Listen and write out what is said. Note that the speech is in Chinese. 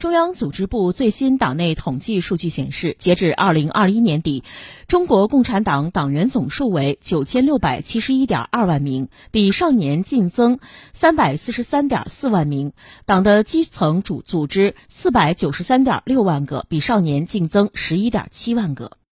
中央组织部最新党内统计数据显示，截至二零二一年底，中国共产党党员总数为九千六百七十一点二万名，比上年净增三百四十三点四万名；党的基层组组织四百九十三点六万个，比上年净增十一点七万个。